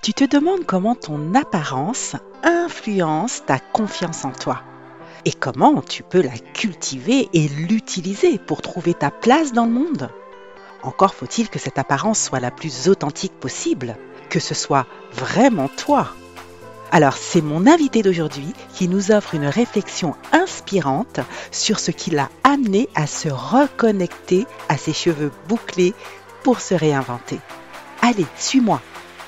Tu te demandes comment ton apparence influence ta confiance en toi et comment tu peux la cultiver et l'utiliser pour trouver ta place dans le monde. Encore faut-il que cette apparence soit la plus authentique possible, que ce soit vraiment toi. Alors c'est mon invité d'aujourd'hui qui nous offre une réflexion inspirante sur ce qui l'a amené à se reconnecter à ses cheveux bouclés pour se réinventer. Allez, suis-moi,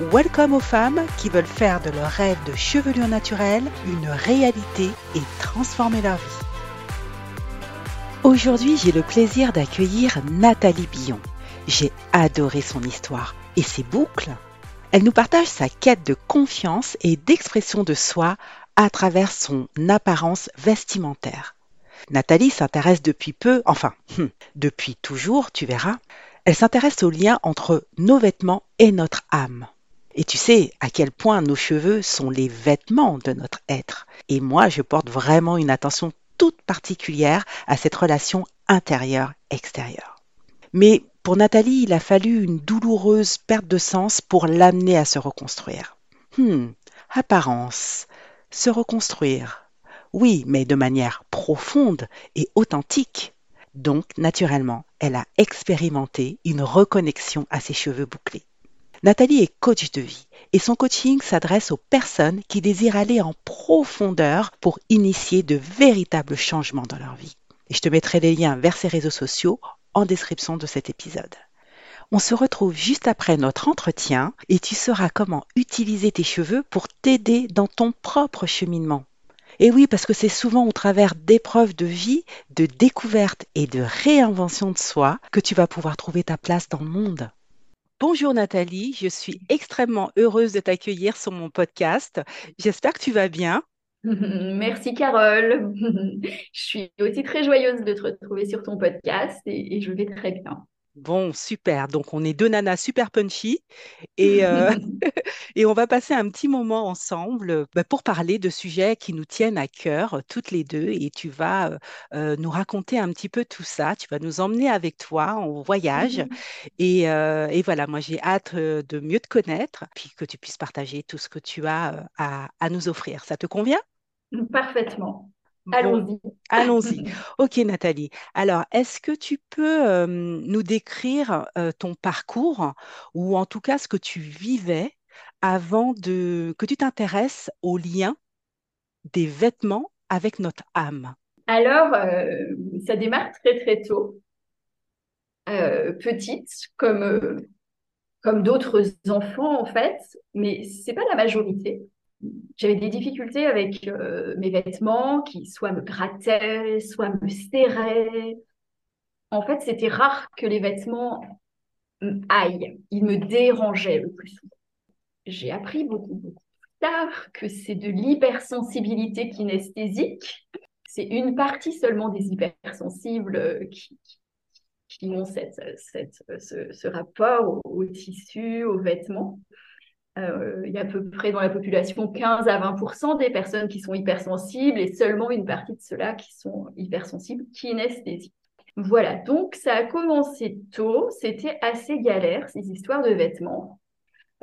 Welcome aux femmes qui veulent faire de leur rêve de chevelure naturelle une réalité et transformer leur vie. Aujourd'hui, j'ai le plaisir d'accueillir Nathalie Billon. J'ai adoré son histoire et ses boucles. Elle nous partage sa quête de confiance et d'expression de soi à travers son apparence vestimentaire. Nathalie s'intéresse depuis peu, enfin, hum, depuis toujours, tu verras, elle s'intéresse au lien entre nos vêtements et notre âme. Et tu sais à quel point nos cheveux sont les vêtements de notre être. Et moi, je porte vraiment une attention toute particulière à cette relation intérieure-extérieure. Mais pour Nathalie, il a fallu une douloureuse perte de sens pour l'amener à se reconstruire. Hmm, apparence, se reconstruire. Oui, mais de manière profonde et authentique. Donc, naturellement, elle a expérimenté une reconnexion à ses cheveux bouclés. Nathalie est coach de vie et son coaching s'adresse aux personnes qui désirent aller en profondeur pour initier de véritables changements dans leur vie. Et je te mettrai les liens vers ses réseaux sociaux en description de cet épisode. On se retrouve juste après notre entretien et tu sauras comment utiliser tes cheveux pour t'aider dans ton propre cheminement. Et oui, parce que c'est souvent au travers d'épreuves de vie, de découvertes et de réinvention de soi que tu vas pouvoir trouver ta place dans le monde. Bonjour Nathalie, je suis extrêmement heureuse de t'accueillir sur mon podcast. J'espère que tu vas bien. Merci Carole. Je suis aussi très joyeuse de te retrouver sur ton podcast et, je vais très bien. Bon, super. Donc, on est deux nanas super punchy et, euh, et on va passer un petit moment ensemble bah, pour parler de sujets qui nous tiennent à cœur, euh, toutes les deux. Et tu vas euh, nous raconter un petit peu tout ça. Tu vas nous emmener avec toi en voyage. Et, et voilà, moi, j'ai hâte de mieux te connaître, puis que tu puisses partager tout ce que tu as à, à nous offrir. Ça te convient? Parfaitement. Allons-y. allons-y. Ok, Nathalie. Alors, est-ce que tu peux nous décrire ton parcours ou en tout cas ce que tu vivais avant de que tu t'intéresses au lien des vêtements avec notre âme? Alors, ça démarre très très tôt. petite, comme, comme d'autres enfants en fait, mais c'est pas la majorité j'avais des difficultés avec euh, mes vêtements qui soit me grattaient, soit me serraient. En fait, c'était rare que les vêtements aillent. Ils me dérangeaient le plus souvent. J'ai appris beaucoup, beaucoup plus tard que c'est de l'hypersensibilité kinesthésique. C'est une partie seulement des hypersensibles qui, qui, ont cette, cette, ce, rapport au, au tissu, aux vêtements. Euh, il y a à peu près dans la population 15 à 20% des personnes qui sont hypersensibles et seulement une partie de ceux-là qui sont hypersensibles kinesthésiques. Voilà, donc ça a commencé tôt, c'était assez galère ces histoires de vêtements.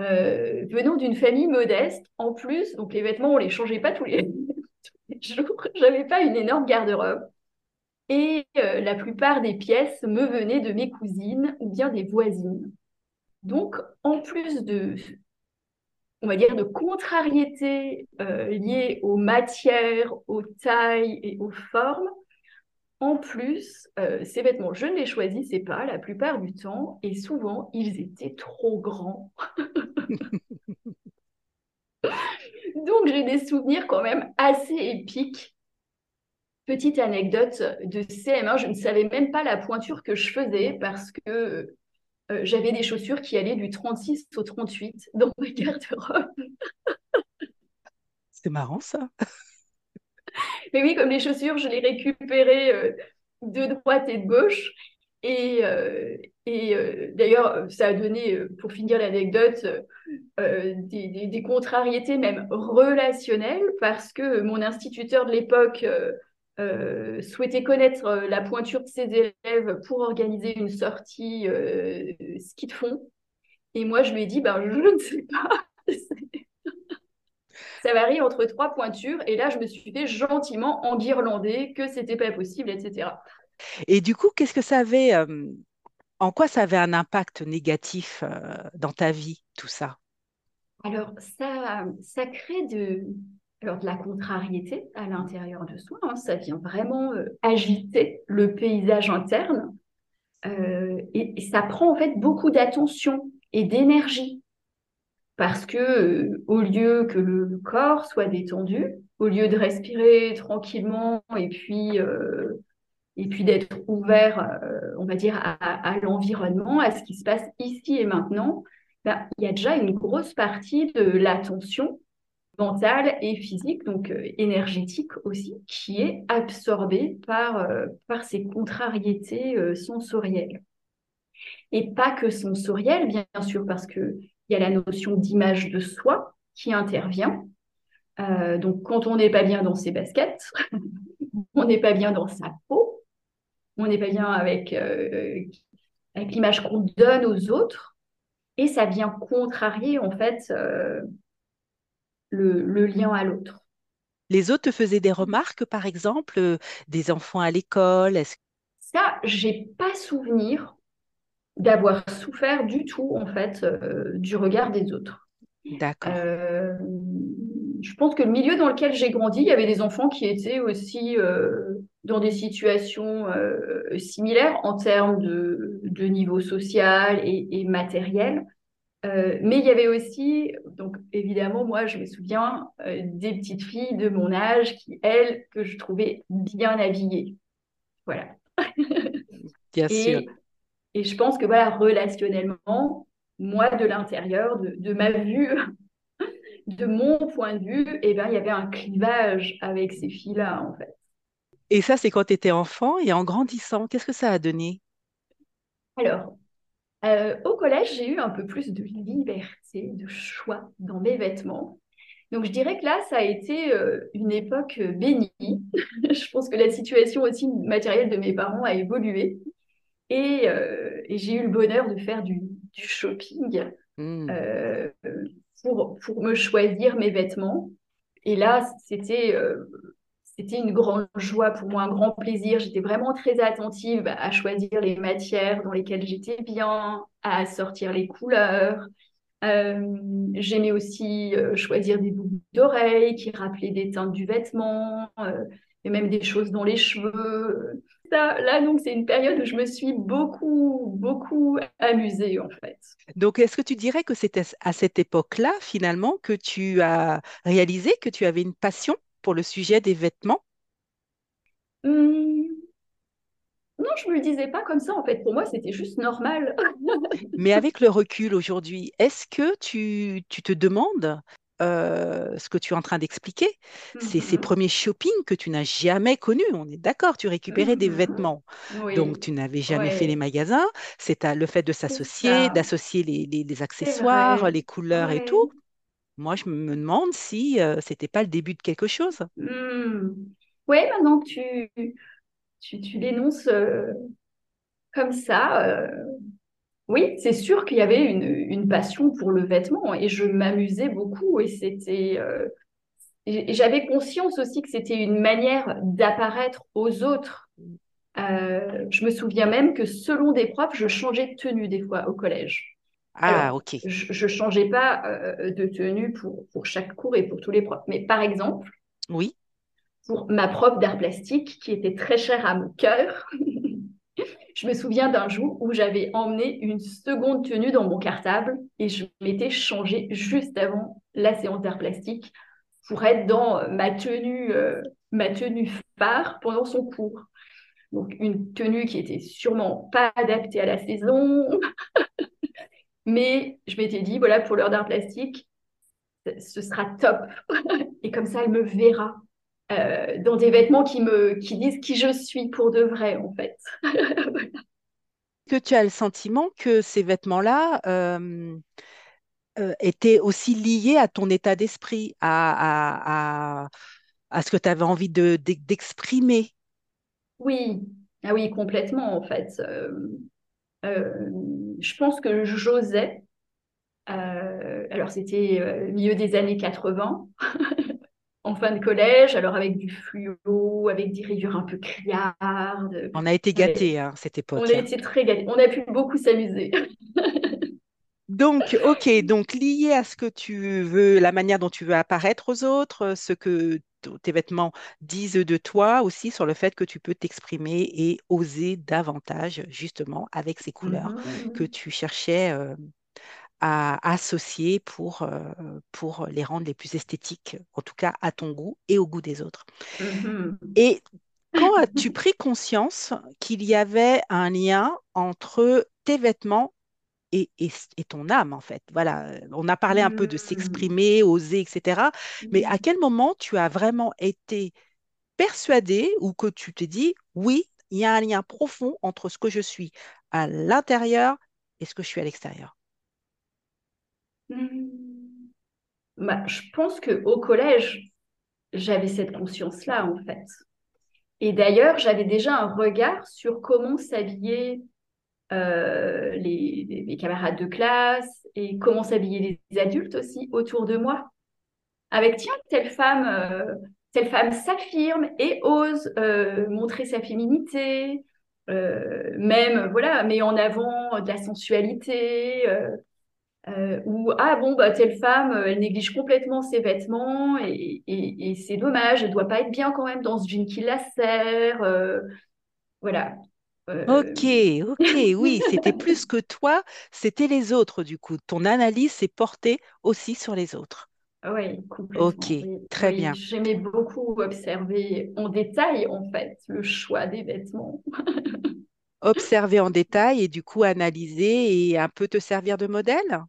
Euh, venant d'une famille modeste, en plus, donc les vêtements on les changeait pas tous les, jours, j'avais pas une énorme garde-robe. Et euh, la plupart des pièces me venaient de mes cousines ou bien des voisines. Donc, en plus de on va dire, de contrariété euh, liée aux matières, aux tailles et aux formes. En plus, euh, ces vêtements, je ne les choisissais pas la plupart du temps et souvent, ils étaient trop grands. Donc, j'ai des souvenirs quand même assez épiques. Petite anecdote de CM1, je ne savais même pas la pointure que je faisais parce que euh, j'avais des chaussures qui allaient du 36 au 38 dans ma garde-robe. C'est marrant ça. Mais oui, comme les chaussures, je les récupérais euh, de droite et de gauche. Et, euh, et euh, d'ailleurs, ça a donné, pour finir l'anecdote, des, des, contrariétés même relationnelles parce que mon instituteur de l'époque souhaitait connaître la pointure de ses élèves pour organiser une sortie ski de fond. Et moi, je lui ai dit, ben, je ne sais pas. ça varie entre trois pointures. Et là, je me suis fait gentiment enguirlander que c'était pas possible, etc. Et du coup, qu'est-ce que ça avait, euh, en quoi ça avait un impact négatif euh, dans ta vie, tout ça? Alors, ça, ça crée de, alors, de la contrariété à l'intérieur de soi. Hein. ça vient vraiment euh, agiter le paysage interne. et, ça prend en fait beaucoup d'attention et d'énergie parce que euh, au lieu que le corps soit détendu, au lieu de respirer tranquillement et puis euh, et puis d'être ouvert, euh, on va dire à, l'environnement, à ce qui se passe ici et maintenant, ben, il y a déjà une grosse partie de l'attention mentale et physique, donc énergétique aussi, qui est absorbée par par ces contrariétés sensorielles. Et pas que sensorielles, bien sûr, parce que il y a la notion d'image de soi qui intervient. Euh, donc, quand on n'est pas bien dans ses baskets, on n'est pas bien dans sa peau, on n'est pas bien avec, euh, avec l'image qu'on donne aux autres, et ça vient contrarier en fait euh, le, le, lien à l'autre. Les autres te faisaient des remarques, par exemple, des enfants à l'école est-ce... Ça, j'ai pas souvenir d'avoir souffert du tout, en fait, euh, du regard des autres. D'accord. Euh, je pense que le milieu dans lequel j'ai grandi, il y avait des enfants qui étaient aussi euh, dans des situations similaires en termes de, de niveau social et, matériel. Mais il y avait aussi, donc évidemment, moi, je me souviens des petites filles de mon âge qui, elles, que je trouvais bien habillées. Voilà. Bien sûr. Et je pense que voilà, relationnellement, moi, de l'intérieur, de, ma vue, de mon point de vue, eh ben, il y avait un clivage avec ces filles-là, en fait. Et ça, c'est quand tu étais enfant et en grandissant, qu'est-ce que ça a donné? Alors, euh, au collège, j'ai eu un peu plus de liberté, de choix dans mes vêtements. Donc, je dirais que là, ça a été euh, une époque bénie. je pense que la situation aussi matérielle de mes parents a évolué. Euh, et, j'ai eu le bonheur de faire du, shopping mmh. euh, pour, pour me choisir mes vêtements. Et là, c'était euh, c'était une grande joie pour moi, un grand plaisir. J'étais vraiment très attentive à choisir les matières dans lesquelles j'étais bien, à sortir les couleurs. J'aimais aussi choisir des boucles d'oreilles qui rappelaient des teintes du vêtement, et même des choses dans les cheveux là, donc, c'est une période où je me suis beaucoup, beaucoup amusée, en fait. Donc, est-ce que tu dirais que c'était à cette époque-là, finalement, que tu as réalisé que tu avais une passion? Pour le sujet des vêtements? Hum, Non, je me le disais pas comme ça, en fait. Pour moi, c'était juste normal. Mais avec le recul aujourd'hui, est-ce que tu, tu te demandes euh, ce que tu es en train d'expliquer? C'est ces mmh premiers shopping que tu n'as jamais connus. On est d'accord, tu récupérais des mmh vêtements. Donc, tu n'avais jamais fait les magasins. C'est le fait de s'associer, d'associer les, accessoires, les couleurs et tout. Moi, je me demande si euh, c'était pas le début de quelque chose. Mmh. Oui, maintenant que tu, tu, tu l'énonces comme ça, oui, c'est sûr qu'il y avait une, passion pour le vêtement et je m'amusais beaucoup et c'était j'avais conscience aussi que c'était une manière d'apparaître aux autres. Je me souviens même que selon des profs, je changeais de tenue des fois au collège. Ah, ok. Je ne changeais pas euh, de tenue pour, pour chaque cours et pour tous les profs. Mais par exemple, oui. pour ma prof d'art plastique, qui était très chère à mon cœur, je me souviens d'un jour où j'avais emmené une seconde tenue dans mon cartable et je m'étais changée juste avant la séance d'art plastique pour être dans ma tenue, euh, ma tenue phare pendant son cours. Donc une tenue qui était sûrement pas adaptée à la saison, mais je m'étais dit voilà pour l'heure d'art plastique, ce sera top. Et comme ça, elle me verra euh, dans des vêtements qui me qui disent qui je suis pour de vrai, en fait. Que tu as le sentiment que ces vêtements-là euh, euh, étaient aussi liés à ton état d'esprit, à, à, à, ce que tu avais envie de, d'exprimer? Oui, ah oui, complètement, en fait. Je pense que j'osais euh, alors, c'était euh, milieu des années 80, en fin de collège, alors avec du fluo, avec des rayures un peu criardes. On a été gâtés, à hein, cette époque. On a été très gâtés. On a pu beaucoup s'amuser. Donc, ok, donc lié à ce que tu veux, la manière dont tu veux apparaître aux autres, ce que tes vêtements disent de toi aussi sur le fait que tu peux t'exprimer et oser davantage, justement, avec ces couleurs que tu cherchais euh, à associer pour, euh, pour les rendre les plus esthétiques, en tout cas à ton goût et au goût des autres. Mm-hmm. Et quand as-tu pris conscience qu'il y avait un lien entre tes vêtements et, et, ton âme, en fait. Voilà, on a parlé un peu de mm. s'exprimer, oser, etc. Mais à quel moment tu as vraiment été persuadé ou que tu te dis, oui, il y a un lien profond entre ce que je suis à l'intérieur et ce que je suis à l'extérieur? Hmm. Bah, je pense qu'au collège, j'avais cette conscience-là, en fait. Et d'ailleurs, j'avais déjà un regard sur comment s'habillaient euh, les, camarades de classe et comment s'habillaient les adultes aussi autour de moi. Avec, tiens, telle femme, euh, telle femme s'affirme et ose euh, montrer sa féminité, même, voilà, met en avant de la sensualité ou ah bon bah telle femme elle néglige complètement ses vêtements et, c'est dommage elle doit pas être bien quand même dans ce jean qui la sert euh, Ok, ok, oui, c'était plus que toi, c'était les autres du coup. Ton analyse s'est portée aussi sur les autres. Oui, complètement. Ok, très bien. J'aimais beaucoup observer en détail en fait le choix des vêtements. observer en détail et du coup analyser et un peu te servir de modèle?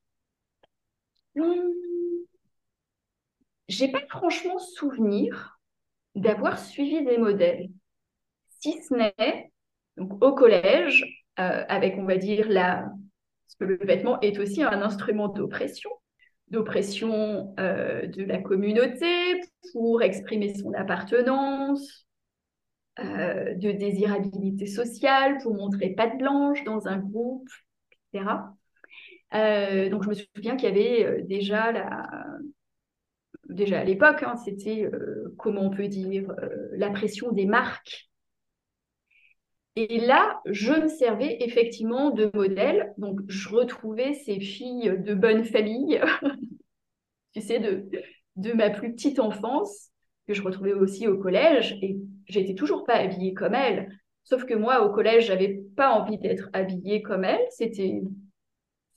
Hmm. J'ai pas franchement souvenir d'avoir suivi des modèles, si ce n'est donc, au collège, euh, avec, on va dire, la... parce que le vêtement est aussi un instrument d'oppression, d'oppression euh, de la communauté pour exprimer son appartenance, euh, de désirabilité sociale, pour montrer patte blanche dans un groupe, etc. Donc je me souviens qu'il y avait déjà la, déjà à l'époque, hein, c'était comment on peut dire la pression des marques. Et là, je me servais effectivement de modèle. Donc je retrouvais ces filles de bonne famille, tu sais, de, ma plus petite enfance que je retrouvais aussi au collège. Et j'étais toujours pas habillée comme elles. Sauf que moi, au collège, j'avais pas envie d'être habillée comme elles. C'était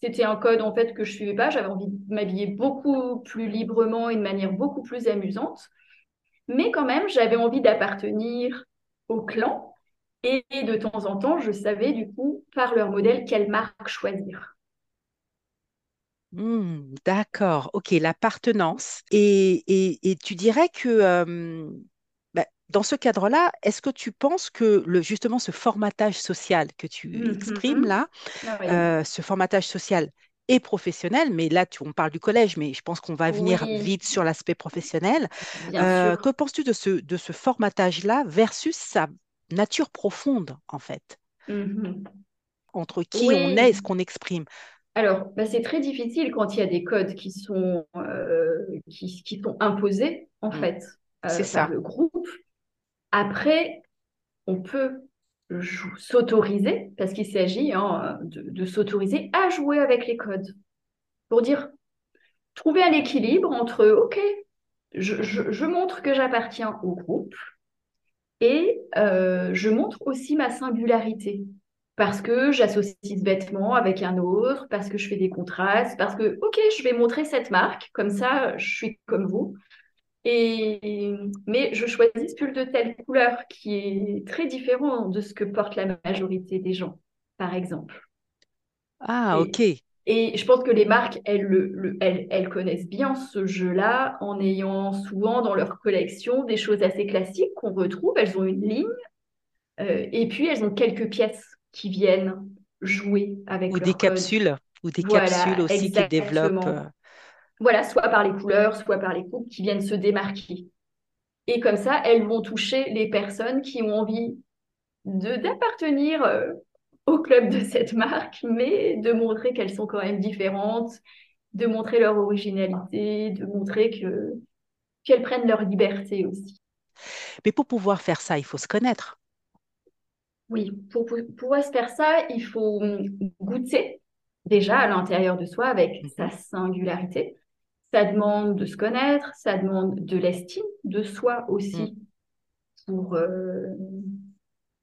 c'était un code en fait que je suivais pas. J'avais envie de m'habiller beaucoup plus librement et de manière beaucoup plus amusante. Mais quand même, j'avais envie d'appartenir au clan. Et de temps en temps, je savais du coup, par leur modèle, quelle marque choisir. Hmm, d'accord, ok, l'appartenance. Et, et, tu dirais que euh, dans ce cadre-là, est-ce que tu penses que le, justement ce formatage social que tu mmh, mmh, exprimes mmh. là, ah euh, ce formatage social et professionnel, mais là tu, on parle du collège, mais je pense qu'on va venir vite sur l'aspect professionnel. Euh, que penses-tu de ce, de ce formatage-là versus sa nature profonde en fait Entre qui on est et ce qu'on exprime alors, bah, c'est très difficile quand il y a des codes qui sont, euh, qui, qui, sont imposés, en fait, c'est ça. le groupe. Après, on peut s'autoriser, parce qu'il s'agit hein, de, s'autoriser à jouer avec les codes. Pour dire, trouver un équilibre entre, OK, je, montre que j'appartiens au groupe et euh, je montre aussi ma singularité. Parce que j'associe ce vêtement avec un autre, parce que je fais des contrastes, parce que, OK, je vais montrer cette marque, comme ça, je suis comme vous. Et, mais je choisis ce pull de telle couleur qui est très différent de ce que porte la majorité des gens, par exemple. Ah, ok. Et je pense que les marques, elles, le, elles, elles, connaissent bien ce jeu-là en ayant souvent dans leur collection des choses assez classiques qu'on retrouve. Elles ont une ligne euh, et puis elles ont quelques pièces qui viennent jouer avec ou des capsules ou des capsules aussi qui développent. Euh, voilà, soit par les couleurs, soit par les coupes qui viennent se démarquer. Et comme ça, elles vont toucher les personnes qui ont envie d'appartenir euh, au club de cette marque, mais de montrer qu'elles sont quand même différentes, de montrer leur originalité, de montrer que qu'elles prennent leur liberté aussi. Mais pour pouvoir faire ça, il faut se connaître. Oui, pour, pouvoir se faire ça, il faut goûter déjà à l'intérieur de soi avec mhm. sa singularité. Ça demande de se connaître, ça demande de l'estime de soi aussi mm. pour euh,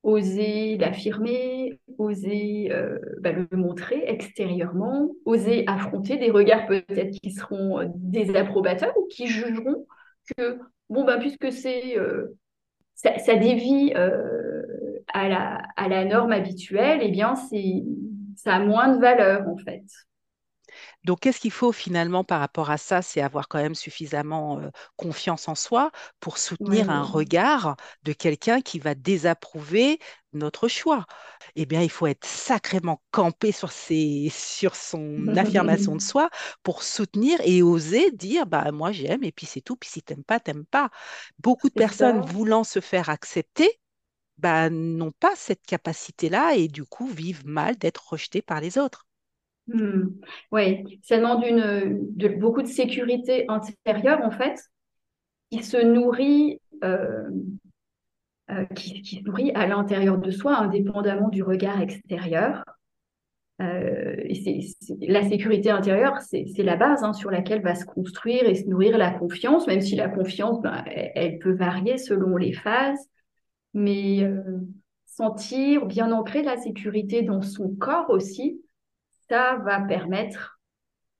oser l'affirmer, oser euh, bah, le montrer extérieurement, oser affronter des regards peut-être qui seront euh, désapprobateurs ou qui jugeront que, bon, ben, puisque c'est ça, ça, dévie à, la, à la norme habituelle, eh bien, ça a moins de valeur en fait. Donc, qu'est-ce qu'il faut finalement par rapport à ça? C'est avoir quand même suffisamment confiance en soi pour soutenir un regard de quelqu'un qui va désapprouver notre choix. Eh bien, il faut être sacrément campé sur, ses, sur son affirmation de soi pour soutenir et oser dire bah moi j'aime et puis c'est tout. Puis si t'aimes pas, t'aimes pas. Beaucoup de personnes voulant se faire accepter bah, n'ont pas cette capacité-là et du coup vivent mal d'être rejetées par les autres. Hmm. Oui, ça demande de, beaucoup de sécurité intérieure, en fait, qui se nourrit, euh, euh, qui, nourrit à l'intérieur de soi, indépendamment du regard extérieur. Euh, et la sécurité intérieure, c'est la base hein, sur laquelle va se construire et se nourrir la confiance, même si la confiance, ben, elle, peut varier selon les phases. Mais sentir bien ancrer la sécurité dans son corps aussi, ça va permettre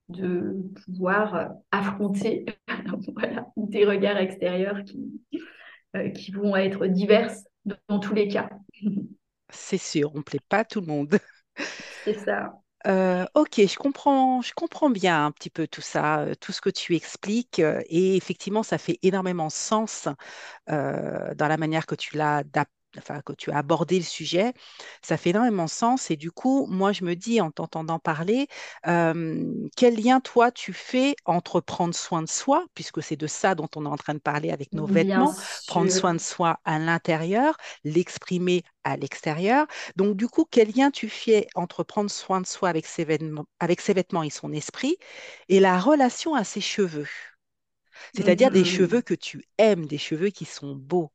de pouvoir euh, affronter des regards extérieurs qui, euh, qui vont être divers dans tous les cas. C'est sûr, on ne plaît pas à tout le monde. C'est ça. Euh, ok, je comprends, je comprends bien un petit peu tout ça, tout ce que tu expliques, et effectivement, ça fait énormément sens dans la manière que tu l'as enfin, que tu as abordé le sujet, ça fait énormément sens. Et du coup, moi, je me dis, en t'entendant parler, quel lien, toi, tu fais entre prendre soin de soi, puisque c'est de ça dont on est en train de parler avec nos vêtements, prendre soin de soi à l'intérieur, l'exprimer à l'extérieur. Donc, du coup, quel lien tu fais entre prendre soin de soi avec ses vêtements, avec ses vêtements et son esprit et la relation à ses cheveux? C'est-à-dire des mmh cheveux que tu aimes, des cheveux qui sont beaux.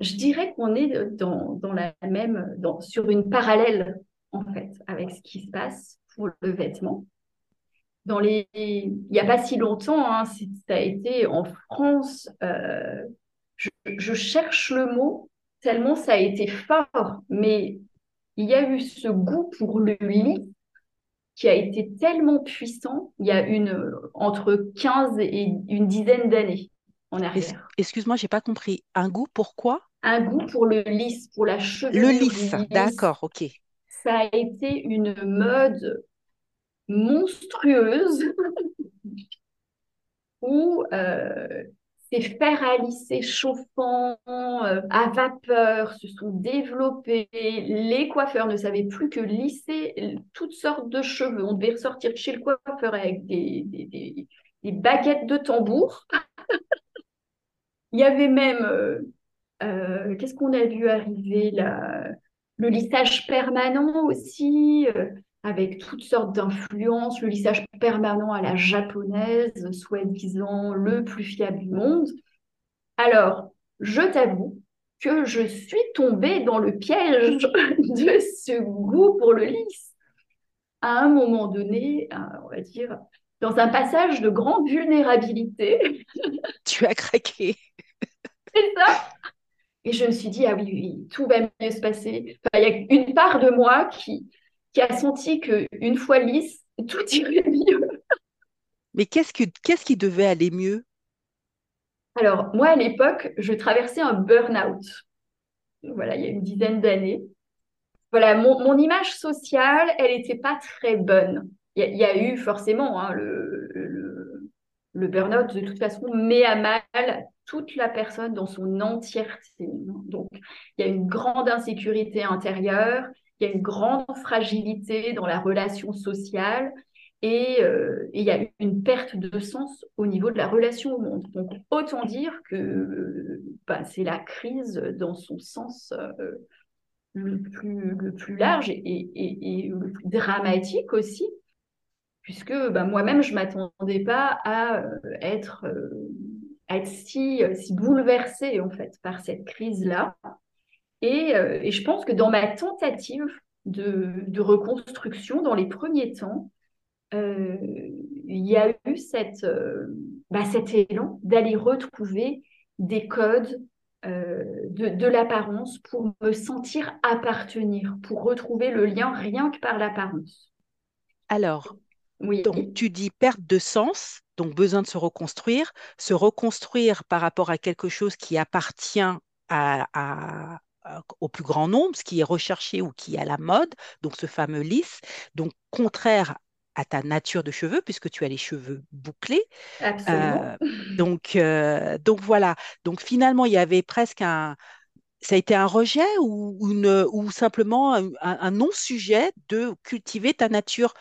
Je dirais qu'on est dans, la même, sur une parallèle, en fait, avec ce qui se passe pour le vêtement. Dans les, il n'y a pas si longtemps, hein, ça a été en France, euh, je, cherche le mot tellement ça a été fort, mais il y a eu ce goût pour le lit qui a été tellement puissant il y a une, entre 15 et une dizaine d'années. Excuse-moi, j'ai pas compris. Un goût pourquoi Un goût pour le lisse, pour la chevelure. Le lisse, d'accord, ok. Ça a été une mode monstrueuse où euh, ces fers à lisser chauffants, euh, à vapeur, se sont développés. Les coiffeurs ne savaient plus que lisser toutes sortes de cheveux. On devait ressortir chez le coiffeur avec des, des, des baguettes de tambour. Il y avait même, euh, euh, qu'est-ce qu'on a vu arriver là Le lissage permanent aussi, euh, avec toutes sortes d'influences. Le lissage permanent à la japonaise, soi-disant le plus fiable du monde. Alors, je t'avoue que je suis tombée dans le piège de ce goût pour le lisse. À un moment donné, on va dire, dans un passage de grande vulnérabilité. Tu as craqué. C'est ça. Et je me suis dit, ah oui, oui tout va mieux se passer. il y a une part de moi qui, qui a senti qu'une fois lisse, tout irait mieux. Mais qu'est-ce, que, qu'est-ce qui devait aller mieux? Alors, moi, à l'époque, je traversais un burn-out. Voilà, il y a une dizaine d'années. Voilà, mon, mon image sociale, elle n'était pas très bonne il y, a eu forcément hein, le, le, le burn-out, de toute façon, met à mal toute la personne dans son entièreté. Donc, il y a une grande insécurité intérieure, il y a une grande fragilité dans la relation sociale et, euh, il y a une perte de sens au niveau de la relation au monde. Donc, autant dire que bah, c'est la crise dans son sens euh, le, plus, large et, le plus dramatique aussi, puisque bah, moi-même, je ne m'attendais pas à euh, être, être si, si bouleversée en fait par cette crise-là. Euh, et, je pense que dans ma tentative de, reconstruction, dans les premiers temps, euh, il y a eu cette, euh, bah, cet élan d'aller retrouver des codes de, l'apparence pour me sentir appartenir, pour retrouver le lien rien que par l'apparence. Alors, oui. donc tu dis perte de sens, donc besoin de se reconstruire, se reconstruire par rapport à quelque chose qui appartient à, au plus grand nombre, ce qui est recherché ou qui est à la mode, donc ce fameux lisse, donc contraire à ta nature de cheveux, puisque tu as les cheveux bouclés. Absolument. Euh, donc, euh, donc voilà. Donc finalement, il y avait presque un. Ça a été un rejet ou, une, ou simplement un, non-sujet de cultiver ta nature,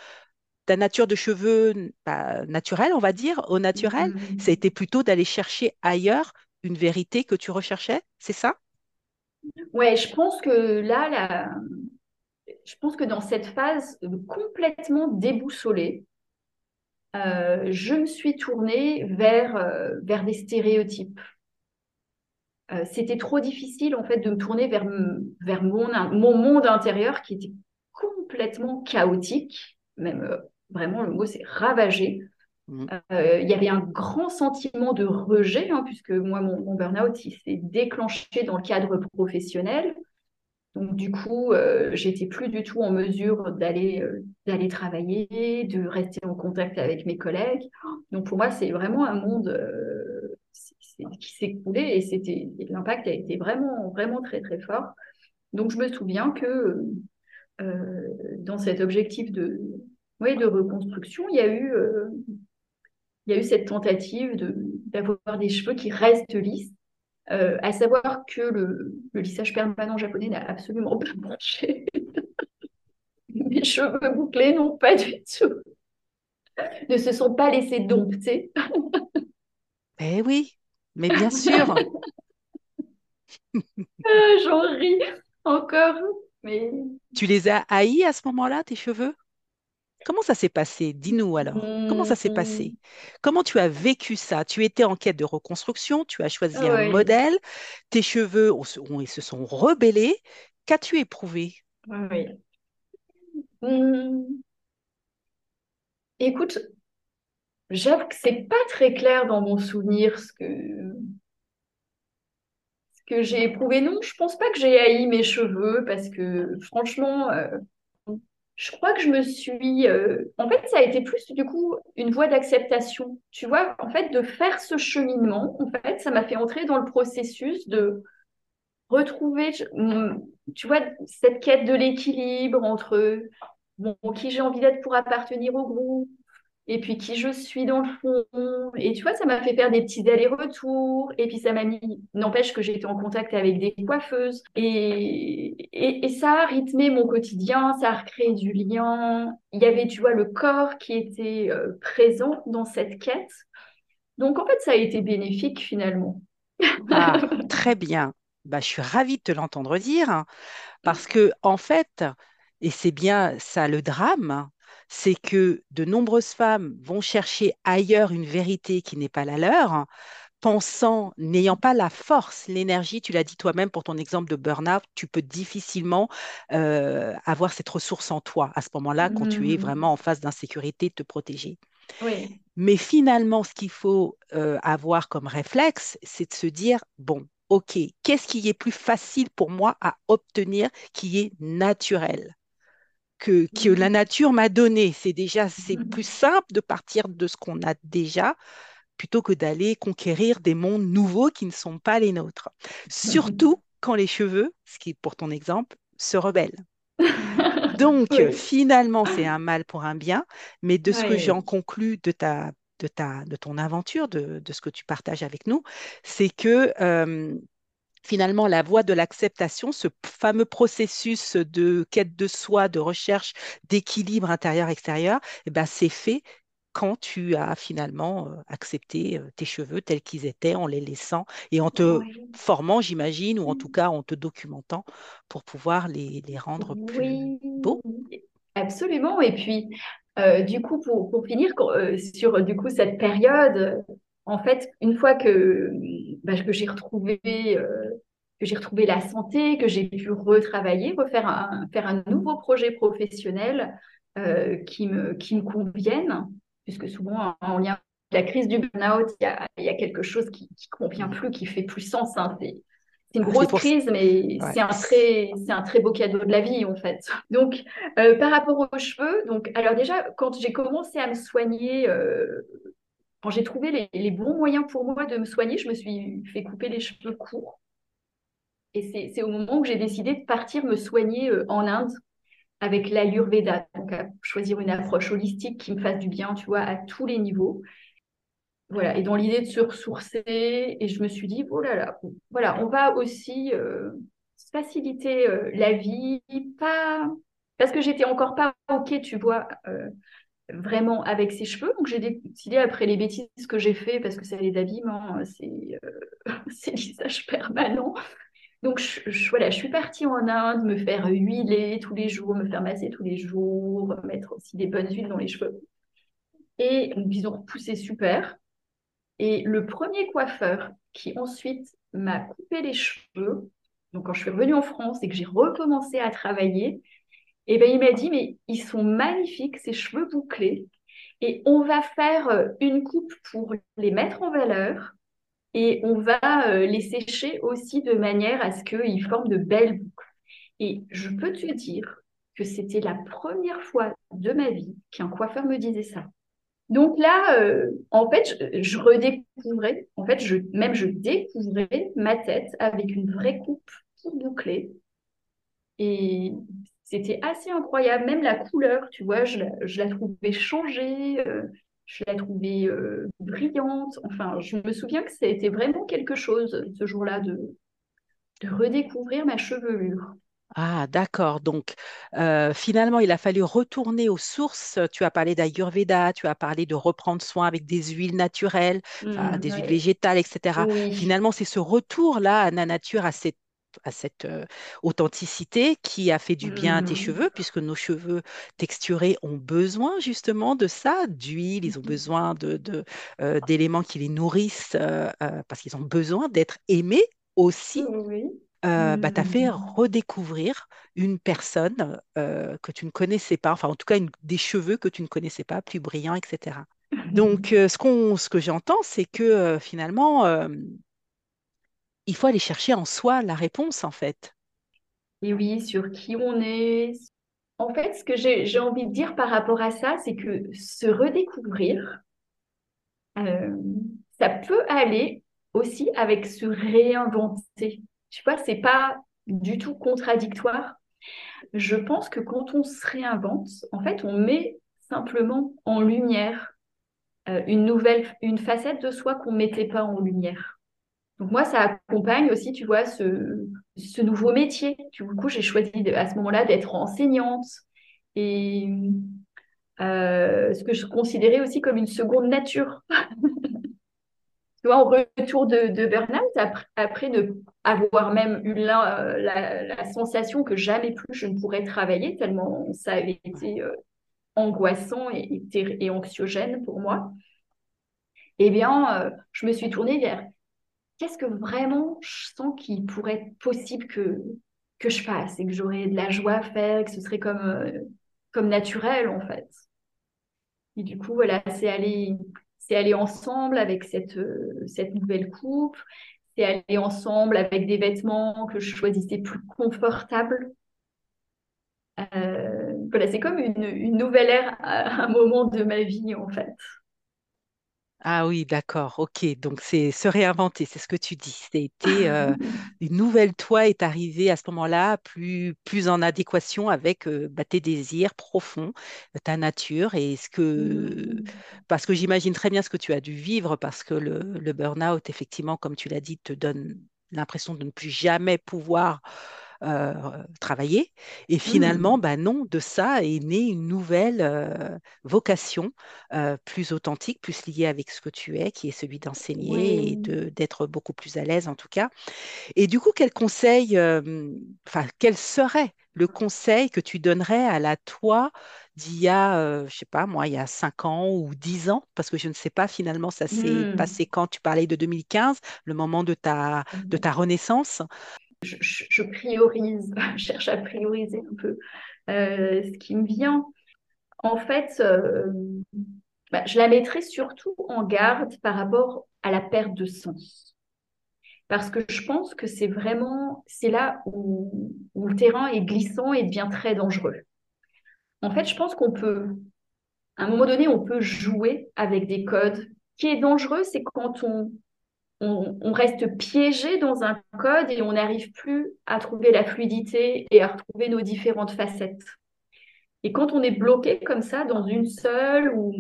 ta nature de cheveux bah, naturelle, on va dire, au naturel. Mm-hmm. Ça a été plutôt d'aller chercher ailleurs une vérité que tu recherchais, c'est ça? Ouais, je pense que là, je pense que dans cette phase complètement déboussolée, euh, je me suis tournée vers, euh, vers des stéréotypes. Euh, c'était trop difficile en fait de me tourner vers, vers mon, mon monde intérieur qui était complètement chaotique, même vraiment le mot c'est ravagé. Mmh. Euh, il y avait un grand sentiment de rejet, hein, puisque moi, mon, burn-out, il s'est déclenché dans le cadre professionnel. Donc, du coup, euh, j'étais plus du tout en mesure d'aller euh, d'aller travailler, de rester en contact avec mes collègues. Donc, pour moi, c'est vraiment un monde euh, qui s'est coulé et c'était l'impact a été vraiment vraiment très très fort. Donc, je me souviens que dans cet objectif de oui, de reconstruction, il y a eu il y a eu cette tentative d'avoir des cheveux qui restent lisses, euh, à savoir que le, lissage permanent japonais n'a absolument pas marché. Mes cheveux bouclés non pas du tout, ne se sont pas laissés dompter. eh oui, mais bien sûr. J'en ris encore. Mais... Tu les as haïs à ce moment-là, tes cheveux? Comment ça s'est passé? Dis-nous alors. Comment ça s'est passé? Mmh. Comment tu as vécu ça? Tu étais en quête de reconstruction, tu as choisi un modèle, tes cheveux ils se sont rebellés. Qu'as-tu éprouvé? Oui. Mmh. Écoute, j'avoue que c'est pas très clair dans mon souvenir ce que, ce que j'ai éprouvé. Non, je pense pas que j'ai haï mes cheveux parce que franchement, euh, je crois que je me suis. Euh, en fait, ça a été plus du coup une voie d'acceptation. Tu vois, en fait, de faire ce cheminement, en fait, ça m'a fait entrer dans le processus de retrouver, tu vois, cette quête de l'équilibre entre qui j'ai envie d'être pour appartenir au groupe, et puis qui je suis dans le fond. Et tu vois, ça m'a fait faire des petits allers-retours. Et puis ça m'a mis, n'empêche que j'étais en contact avec des coiffeuses. Et, et, ça a rythmé mon quotidien, ça a recréé du lien. Il y avait, tu vois, le corps qui était euh, présent dans cette quête. Donc en fait, ça a été bénéfique finalement. Ah, très bien. Bah, je suis ravie de te l'entendre dire hein, parce que en fait, et c'est bien ça le drame, c'est que de nombreuses femmes vont chercher ailleurs une vérité qui n'est pas la leur, pensant, n'ayant pas la force, l'énergie, tu l'as dit toi-même pour ton exemple de burn-out, tu peux difficilement euh, avoir cette ressource en toi à ce moment-là quand tu es mmh. vraiment en phase d'insécurité, te protéger. Mais finalement, ce qu'il faut euh, avoir comme réflexe, c'est de se dire, bon, OK, qu'est-ce qui est plus facile pour moi à obtenir, qui est naturel? Que, la mmh. nature m'a donné. C'est déjà c'est mmh. plus simple de partir de ce qu'on a déjà plutôt que d'aller conquérir des mondes nouveaux qui ne sont pas les nôtres. Surtout quand les cheveux, ce qui est pour ton exemple, se rebellent. Donc, Oui, finalement, c'est un mal pour un bien, mais de ce que j'en conclus de ta, de ta, de ton aventure, de, de ce que tu partages avec nous, c'est que euh, finalement, la voie de l'acceptation, ce fameux processus de quête de soi, de recherche d'équilibre intérieur-extérieur, eh ben, c'est fait quand tu as finalement euh, accepté euh, tes cheveux tels qu'ils étaient, en les laissant et en te oui. formant, j'imagine, ou en tout cas en te documentant pour pouvoir les, les rendre plus Oui, beaux. absolument. Et puis, euh, du coup, pour, pour finir euh, sur du coup cette période, en fait, une fois que, bah, que j'ai retrouvé, euh, que j'ai retrouvé la santé, que j'ai pu retravailler, refaire un, faire un nouveau projet professionnel euh, qui me, qui me convienne, puisque souvent en lien avec la crise du burn-out, il y a, y a quelque chose qui ne convient plus, qui fait plus sens. hein. C'est, c'est une grosse pour crise, mais Ouais. c'est un très, c'est un très beau cadeau de la vie, en fait. Donc, euh, par rapport aux cheveux, donc, alors déjà, quand j'ai commencé à me soigner, euh, quand j'ai trouvé les, les bons moyens pour moi de me soigner, je me suis fait couper les cheveux courts. Et c'est, au moment où j'ai décidé de partir me soigner euh, en Inde avec l'Ayurveda, donc à choisir une approche holistique qui me fasse du bien, tu vois, à tous les niveaux. Voilà, et dans l'idée de se ressourcer, et je me suis dit, oh là là, voilà, on va aussi euh, faciliter euh, la vie, pas parce que j'étais encore pas OK, tu vois, vraiment avec ses cheveux. Donc j'ai décidé, après les bêtises que j'ai fait, parce que c'est les abîme, hein, c'est c'est lissage permanent. Donc je, voilà, je suis partie en Inde me faire huiler tous les jours, me faire masser tous les jours, mettre aussi des bonnes huiles dans les cheveux. Et donc, ils ont repoussé super. Et le premier coiffeur qui ensuite m'a coupé les cheveux, donc quand je suis revenue en France et que j'ai recommencé à travailler, eh ben, il m'a dit, mais ils sont magnifiques, ces cheveux bouclés, et on va faire euh, une coupe pour les mettre en valeur, et on va euh, les sécher aussi de manière à ce qu'ils forment de belles boucles. Et je peux te dire que c'était la première fois de ma vie qu'un coiffeur me disait ça. Donc là, euh, en fait, je, redécouvrais, en fait, même je découvrais ma tête avec une vraie coupe toute bouclée. Et c'était assez incroyable. Même la couleur, tu vois, je la, je la trouvais changée, euh, je la trouvais euh, brillante. Enfin, je me souviens que ça a été vraiment quelque chose ce jour-là de, de redécouvrir ma chevelure. Ah, d'accord. Donc, euh, finalement, il a fallu retourner aux sources. Tu as parlé d'Ayurveda, tu as parlé de reprendre soin avec des huiles naturelles, Hmm, des huiles végétales, etc. Oui. Finalement, c'est ce retour-là à la nature, à cette, à cette euh, authenticité qui a fait du bien à tes Hmm. cheveux, puisque nos cheveux texturés ont besoin justement de ça, d'huile, ils ont besoin de, de, euh, d'éléments qui les nourrissent, euh, parce qu'ils ont besoin d'être aimés aussi Oui. euh, bah, t'a fait Hmm. redécouvrir une personne euh, que tu ne connaissais pas, enfin en tout cas une- des cheveux que tu ne connaissais pas, plus brillants, etc. Donc euh, ce qu'on, ce que j'entends, c'est que finalement, il faut aller chercher en soi la réponse en fait. Et oui, sur qui on est. En fait, ce que j'ai envie de dire par rapport à ça, c'est que se redécouvrir, euh, ça peut aller aussi avec se réinventer. Tu vois, c'est pas du tout contradictoire. Je pense que quand on se réinvente, en fait, on met simplement en lumière euh, une nouvelle, une facette de soi qu'on mettait pas en lumière. Donc moi, ça accompagne aussi, tu vois, ce, nouveau métier. Du coup, j'ai choisi de- à ce moment-là d'être enseignante et euh, ce que je considérais aussi comme une seconde nature. Tu vois, en retour de, de burn-out, après, ne avoir même eu la, sensation que jamais plus je ne pourrais travailler, tellement ça avait été euh, angoissant et anxiogène pour moi, eh bien, euh, je me suis tournée vers qu'est-ce que vraiment je sens qu'il pourrait être possible que, que je fasse et que j'aurais de la joie à faire et que ce serait comme, euh, comme naturel en fait. Et du coup, voilà, c'est aller, c'est aller ensemble avec cette, euh, cette nouvelle coupe, c'est aller ensemble avec des vêtements que je choisissais plus confortables. Euh, voilà, c'est comme une, une nouvelle ère un moment de ma vie en fait. Ah oui, d'accord, ok. Donc c'est se réinventer, c'est ce que tu dis. C'était euh, une nouvelle toi est arrivée à ce moment-là, plus, plus en adéquation avec euh, bah, tes désirs profonds, ta nature et ce que Mhm. parce que j'imagine très bien ce que tu as dû vivre parce que le, le burn-out, effectivement, comme tu l'as dit, te donne l'impression de ne plus jamais pouvoir euh, travailler. Et finalement, Mhm. bah non, de ça est née une nouvelle euh, vocation euh, plus authentique, plus liée avec ce que tu es, qui est celui d'enseigner et de d'être beaucoup plus à l'aise en tout cas. Et du coup, quel conseil, enfin, quel serait le conseil que tu donnerais à la toi d'il y a, euh, je sais pas moi, il y a 5 ans ou 10 ans, parce que je ne sais pas finalement ça s'est Mhm. passé quand? Tu parlais de 2015, le moment de ta, de ta renaissance. Je, priorise, cherche à prioriser un peu euh, ce qui me vient. En fait, euh, bah, je la mettrai surtout en garde par rapport à la perte de sens. Parce que je pense que c'est vraiment, c'est là où, où le terrain est glissant et devient très dangereux. En fait, je pense qu'on peut, à un moment donné, on peut jouer avec des codes. Ce qui est dangereux, c'est quand on, on, reste piégé dans un code et on n'arrive plus à trouver la fluidité et à retrouver nos différentes facettes. Et quand on est bloqué comme ça dans une seule ou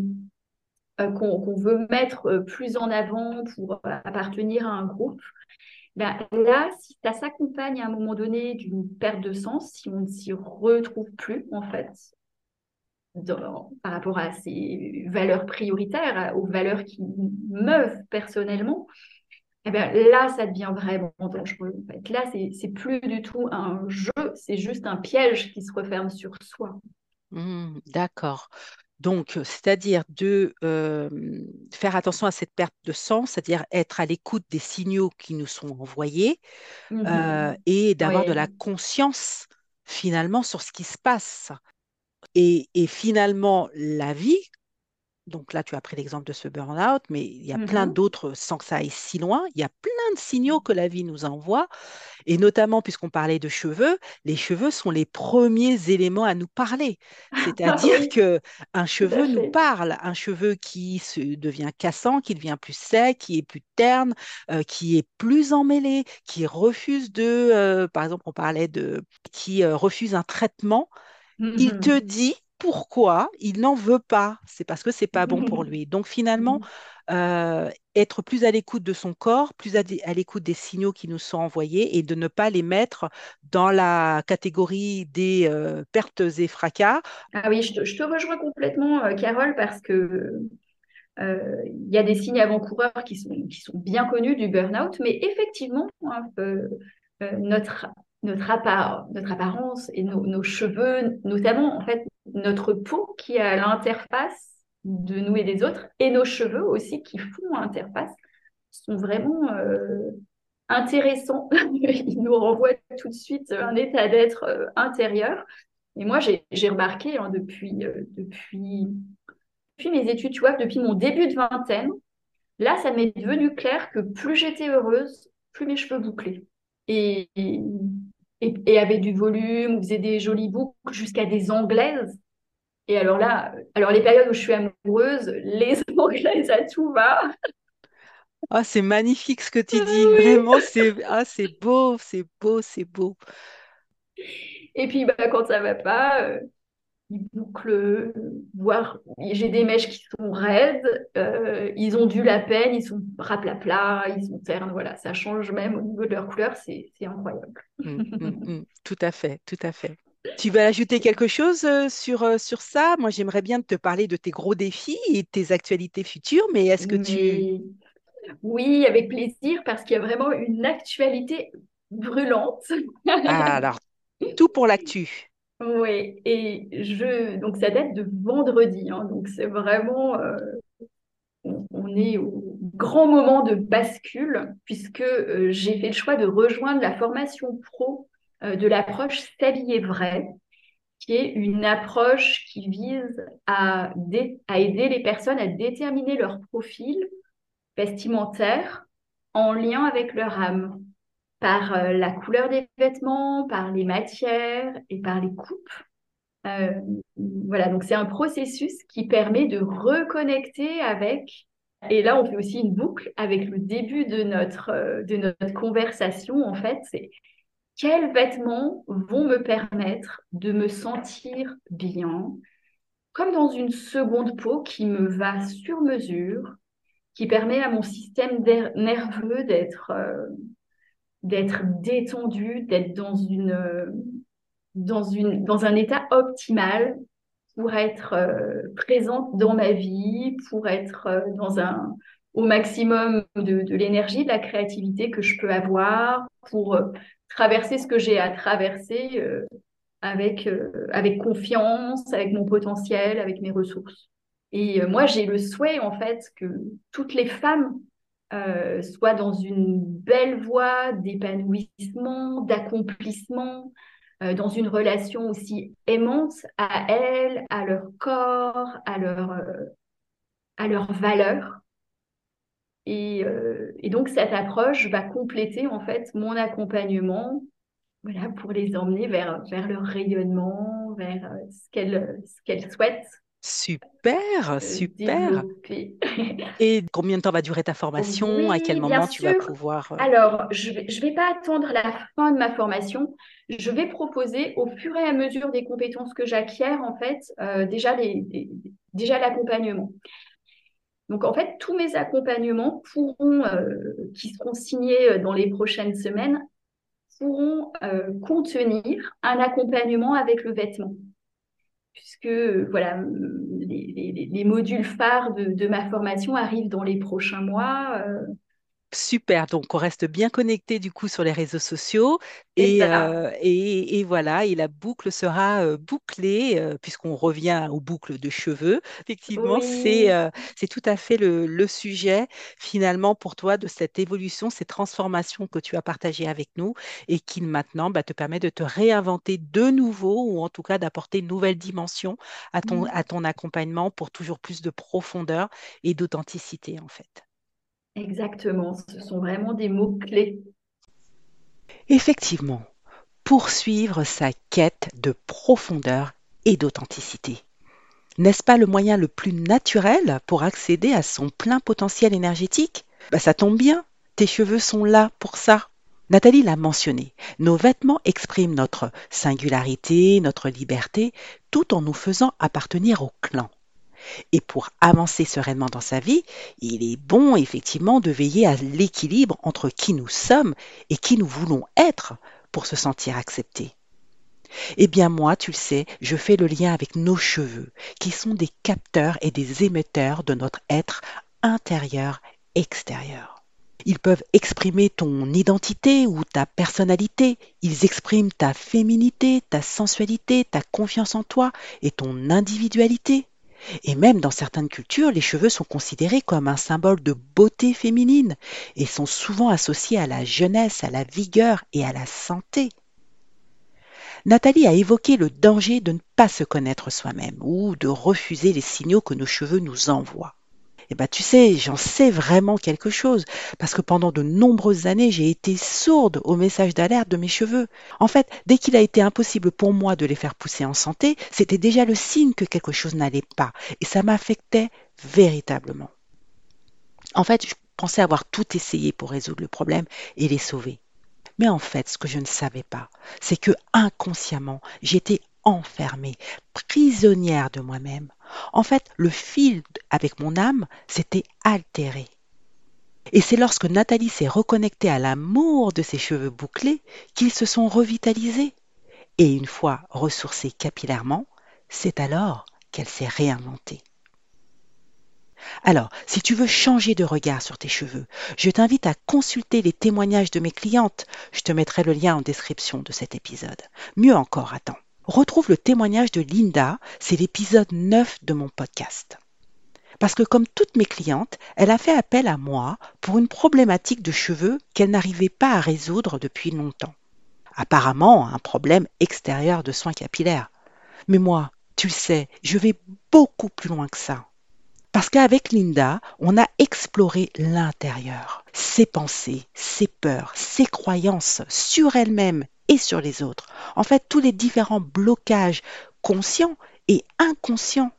euh, qu'on veut mettre euh, plus en avant pour euh, appartenir à un groupe, ben là, si ça s'accompagne à un moment donné d'une perte de sens, si on ne s'y retrouve plus en fait, dans- par rapport à ses valeurs prioritaires, aux valeurs qui meuvent personnellement, eh ben, là, ça devient vraiment dangereux. En fait. Là, c'est plus du tout un jeu, c'est juste un piège qui se referme sur soi. Hmm, d'accord. Donc, euh, c'est-à-dire de euh, faire attention à cette perte de sens, c'est-à-dire être à l'écoute des signaux qui nous sont envoyés euh, Mhm. et d'avoir de la conscience finalement sur ce qui se passe. Et, et finalement, la vie, donc là, tu as pris l'exemple de ce burn-out, mais il y a plein Mhm. d'autres sans que ça aille si loin. Il y a plein de signaux que la vie nous envoie et notamment, puisqu'on parlait de cheveux, les cheveux sont les premiers éléments à nous parler. Ah C'est-à-dire que un tout à cheveu nous parle, un cheveu qui se devient cassant, qui devient plus sec, qui est plus terne, euh, qui est plus emmêlé, qui refuse de, euh, par exemple, on parlait de, qui euh, refuse un traitement il te dit pourquoi il n'en veut pas. C'est parce que c'est pas bon pour lui. Donc finalement, euh, être plus à l'écoute de son corps, plus à, à l'écoute des signaux qui nous sont envoyés et de ne pas les mettre dans la catégorie des euh, pertes et fracas. Ah oui, je te, je te rejoins complètement, euh, Carole, parce que euh, il y a des signes avant-coureurs qui sont, qui sont bien connus du burn-out, mais effectivement, hein, euh, euh, notre, notre, appar- notre apparence et nos, cheveux, notamment en fait notre peau qui à l'interface de nous et des autres, et nos cheveux aussi qui font interface, sont vraiment euh, intéressants. Ils nous renvoient tout de suite un état d'être euh, intérieur. Et moi, j'ai remarqué hein, depuis, euh, depuis, depuis mes études, tu vois, depuis mon début de vingtaine, là, ça m'est devenu clair que plus j'étais heureuse, plus mes cheveux bouclaient. Et, et, et avaient du volume, ou faisaient des jolies boucles jusqu'à des anglaises. Et alors là, alors les périodes où je suis amoureuse, les anglaises à tout va. Ah, c'est magnifique ce que tu dis. Oui. Vraiment, c'est ah, c'est beau, c'est beau, c'est beau. Et puis bah, quand ça va pas, euh, ils bouclent, voire j'ai des mèches qui sont raides, euh, ils ont du la peine, ils sont raplapla, ils sont ternes, voilà, ça change même au niveau de leur couleur, c'est incroyable. Mm, mm, mm. Tout à fait, tout à fait. Tu veux ajouter quelque chose euh, sur, euh, sur ça? Moi, j'aimerais bien te parler de tes gros défis et de tes actualités futures, mais est-ce que tu... Oui, avec plaisir, parce qu'il y a vraiment une actualité brûlante. Ah, alors, tout pour l'actu. Oui, et je donc ça date de vendredi, hein, donc c'est vraiment euh, on, est au grand moment de bascule puisque euh, j'ai fait le choix de rejoindre la formation pro euh, de l'approche S'habiller vrai, qui est une approche qui vise à, à aider les personnes à déterminer leur profil vestimentaire en lien avec leur âme, par euh, la couleur des vêtements, par les matières et par les coupes. Euh, voilà, donc c'est un processus qui permet de reconnecter avec et là, on fait aussi une boucle avec le début de notre, euh, de notre conversation, en fait, c'est quels vêtements vont me permettre de me sentir bien, comme dans une seconde peau qui me va sur mesure, qui permet à mon système nerveux d'être d'être détendu, d'être dans une euh, dans une dans un état optimal pour être euh, présente dans ma vie, pour être dans un au maximum de, l'énergie, de la créativité que je peux avoir, pour traverser ce que j'ai à traverser avec, euh, avec confiance, avec mon potentiel, avec mes ressources. Et euh, moi, j'ai le souhait, en fait, que toutes les femmes euh, soient dans une belle voie d'épanouissement, d'accomplissement, dans une relation aussi aimante à elles, à leur corps, à leur, à leur valeur. Et, et, donc, cette approche va compléter, en fait, mon accompagnement voilà, pour les emmener vers, vers leur rayonnement, vers euh, ce qu'elles souhaitent. Super, euh, super. Et combien de temps va durer ta formation? À quel moment tu vas pouvoir euh, Alors, je ne vais, je vais pas attendre la fin de ma formation. Je vais proposer au fur et à mesure des compétences que j'acquiers, en fait, déjà, les, déjà l'accompagnement. Donc, en fait, tous mes accompagnements pourront, qui seront signés dans les prochaines semaines, pourront euh, contenir un accompagnement avec le vêtement. Puisque voilà, les, modules phares de, ma formation arrivent dans les prochains mois. Euh, Super, donc on reste bien connecté du coup sur les réseaux sociaux euh, et, et, voilà, et la boucle sera euh, bouclée euh, puisqu'on revient aux boucles de cheveux. Effectivement, c'est c'est tout à fait le, sujet finalement pour toi de cette évolution, ces transformations que tu as partagées avec nous et qui maintenant bah, te permet de te réinventer de nouveau ou en tout cas d'apporter une nouvelle dimension à ton, à ton accompagnement pour toujours plus de profondeur et d'authenticité en fait. Exactement, ce sont vraiment des mots-clés. Effectivement, poursuivre sa quête de profondeur et d'authenticité. N'est-ce pas le moyen le plus naturel pour accéder à son plein potentiel énergétique? Bah, Ça tombe bien, tes cheveux sont là pour ça. Nathalie l'a mentionné, nos vêtements expriment notre singularité, notre liberté, tout en nous faisant appartenir au clan. Et pour avancer sereinement dans sa vie, il est bon effectivement de veiller à l'équilibre entre qui nous sommes et qui nous voulons être pour se sentir accepté. Eh bien moi, tu le sais, je fais le lien avec nos cheveux, qui sont des capteurs et des émetteurs de notre être intérieur-extérieur. Ils peuvent exprimer ton identité ou ta personnalité, ils expriment ta féminité, ta sensualité, ta confiance en toi et ton individualité. Et même dans certaines cultures, les cheveux sont considérés comme un symbole de beauté féminine et sont souvent associés à la jeunesse, à la vigueur et à la santé. Nathalie a évoqué le danger de ne pas se connaître soi-même ou de refuser les signaux que nos cheveux nous envoient. Eh ben, tu sais, j'en sais vraiment quelque chose, parce que pendant de nombreuses années, j'ai été sourde aux messages d'alerte de mes cheveux. En fait, dès qu'il a été impossible pour moi de les faire pousser en santé, c'était déjà le signe que quelque chose n'allait pas, et ça m'affectait véritablement. En fait, je pensais avoir tout essayé pour résoudre le problème et les sauver. Mais en fait, ce que je ne savais pas, c'est que inconsciemment, j'étais enfermée, prisonnière de moi-même. En fait, le fil avec mon âme s'était altéré. Et c'est lorsque Nathalie s'est reconnectée à l'amour de ses cheveux bouclés qu'ils se sont revitalisés. Et une fois ressourcée capillairement, c'est alors qu'elle s'est réinventée. Alors, si tu veux changer de regard sur tes cheveux, je t'invite à consulter les témoignages de mes clientes. Je te mettrai le lien en description de cet épisode. Mieux encore, attends. Retrouve le témoignage de Linda, c'est l'épisode 9 de mon podcast. Parce que comme toutes mes clientes, elle a fait appel à moi pour une problématique de cheveux qu'elle n'arrivait pas à résoudre depuis longtemps. Apparemment, un problème extérieur de soins capillaires. Mais moi, tu le sais, je vais beaucoup plus loin que ça. Parce qu'avec Linda, on a exploré l'intérieur, ses pensées, ses peurs, ses croyances sur elle-même sur les autres. En fait, tous les différents blocages conscients et inconscients.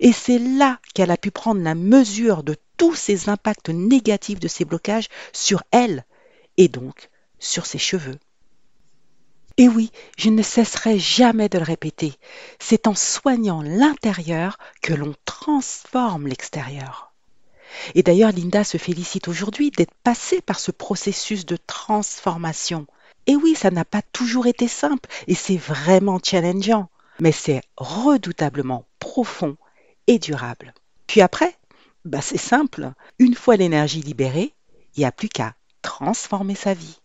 Et c'est là qu'elle a pu prendre la mesure de tous ces impacts négatifs de ces blocages sur elle et donc sur ses cheveux. Et oui, je ne cesserai jamais de le répéter, c'est en soignant l'intérieur que l'on transforme l'extérieur. Et d'ailleurs, Linda se félicite aujourd'hui d'être passée par ce processus de transformation. Et oui, ça n'a pas toujours été simple et c'est vraiment challengeant, mais c'est redoutablement profond et durable. Puis après, bah c'est simple, une fois l'énergie libérée, il n'y a plus qu'à transformer sa vie.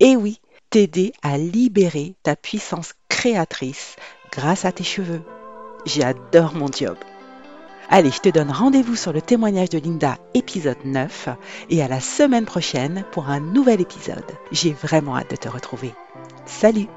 Et oui, t'aider à libérer ta puissance créatrice grâce à tes cheveux. J'adore mon job. Allez, je te donne rendez-vous sur le témoignage de Linda, épisode 9, et à la semaine prochaine pour un nouvel épisode. J'ai vraiment hâte de te retrouver. Salut